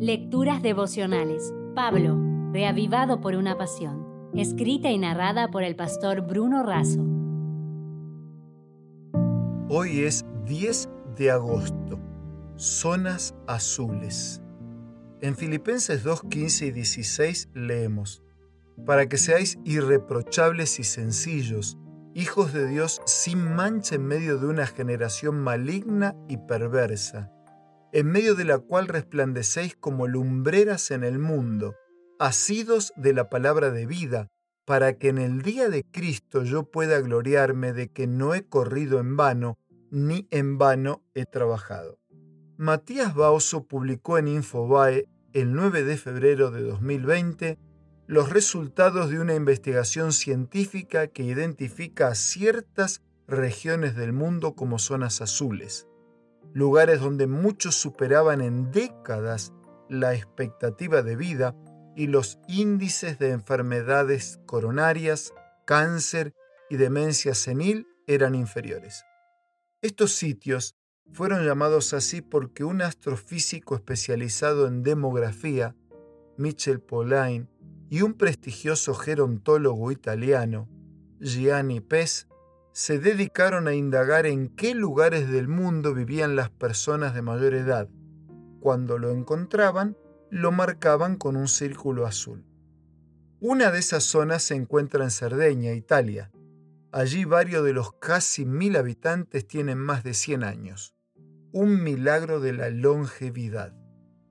Lecturas devocionales. Pablo, reavivado por una pasión. Escrita y narrada por el pastor Bruno Razo. Hoy es 10 de agosto. Zonas azules. En Filipenses 2, 15 y 16 leemos, Para que seáis irreprochables y sencillos, hijos de Dios sin mancha en medio de una generación maligna y perversa en medio de la cual resplandecéis como lumbreras en el mundo, asidos de la palabra de vida, para que en el día de Cristo yo pueda gloriarme de que no he corrido en vano, ni en vano he trabajado. Matías Baoso publicó en Infobae el 9 de febrero de 2020 los resultados de una investigación científica que identifica a ciertas regiones del mundo como zonas azules lugares donde muchos superaban en décadas la expectativa de vida y los índices de enfermedades coronarias, cáncer y demencia senil eran inferiores. Estos sitios fueron llamados así porque un astrofísico especializado en demografía, Michel Polain, y un prestigioso gerontólogo italiano, Gianni Pes, se dedicaron a indagar en qué lugares del mundo vivían las personas de mayor edad. Cuando lo encontraban, lo marcaban con un círculo azul. Una de esas zonas se encuentra en Cerdeña, Italia. Allí varios de los casi mil habitantes tienen más de 100 años. Un milagro de la longevidad.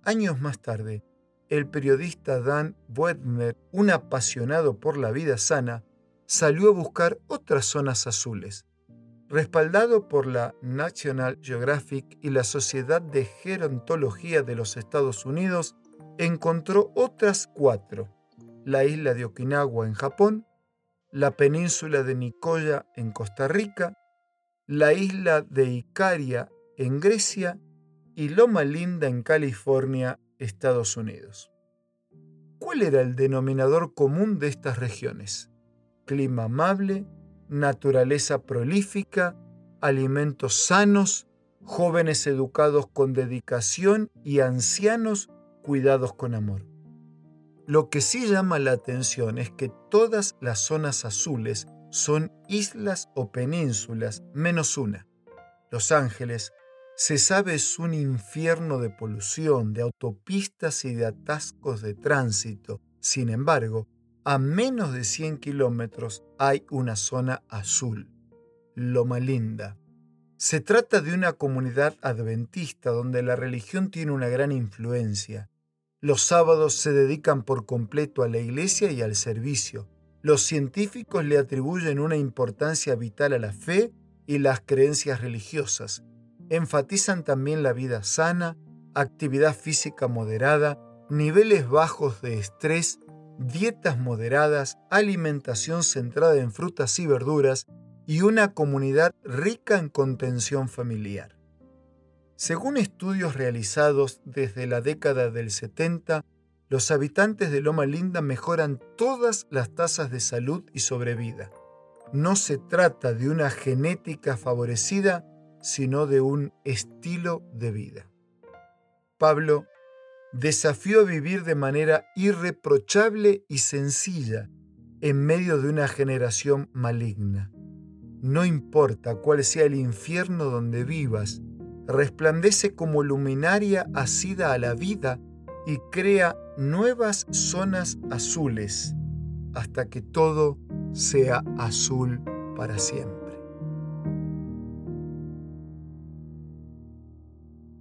Años más tarde, el periodista Dan Boedner, un apasionado por la vida sana, salió a buscar otras zonas azules. Respaldado por la National Geographic y la Sociedad de Gerontología de los Estados Unidos, encontró otras cuatro. La isla de Okinawa en Japón, la península de Nicoya en Costa Rica, la isla de Icaria en Grecia y Loma Linda en California, Estados Unidos. ¿Cuál era el denominador común de estas regiones? Clima amable, naturaleza prolífica, alimentos sanos, jóvenes educados con dedicación y ancianos cuidados con amor. Lo que sí llama la atención es que todas las zonas azules son islas o penínsulas, menos una. Los Ángeles, se sabe, es un infierno de polución, de autopistas y de atascos de tránsito. Sin embargo, a menos de 100 kilómetros hay una zona azul, Loma Linda. Se trata de una comunidad adventista donde la religión tiene una gran influencia. Los sábados se dedican por completo a la iglesia y al servicio. Los científicos le atribuyen una importancia vital a la fe y las creencias religiosas. Enfatizan también la vida sana, actividad física moderada, niveles bajos de estrés dietas moderadas, alimentación centrada en frutas y verduras y una comunidad rica en contención familiar. Según estudios realizados desde la década del 70, los habitantes de Loma Linda mejoran todas las tasas de salud y sobrevida. No se trata de una genética favorecida, sino de un estilo de vida. Pablo desafió a vivir de manera irreprochable y sencilla en medio de una generación maligna. No importa cuál sea el infierno donde vivas, resplandece como luminaria asida a la vida y crea nuevas zonas azules hasta que todo sea azul para siempre.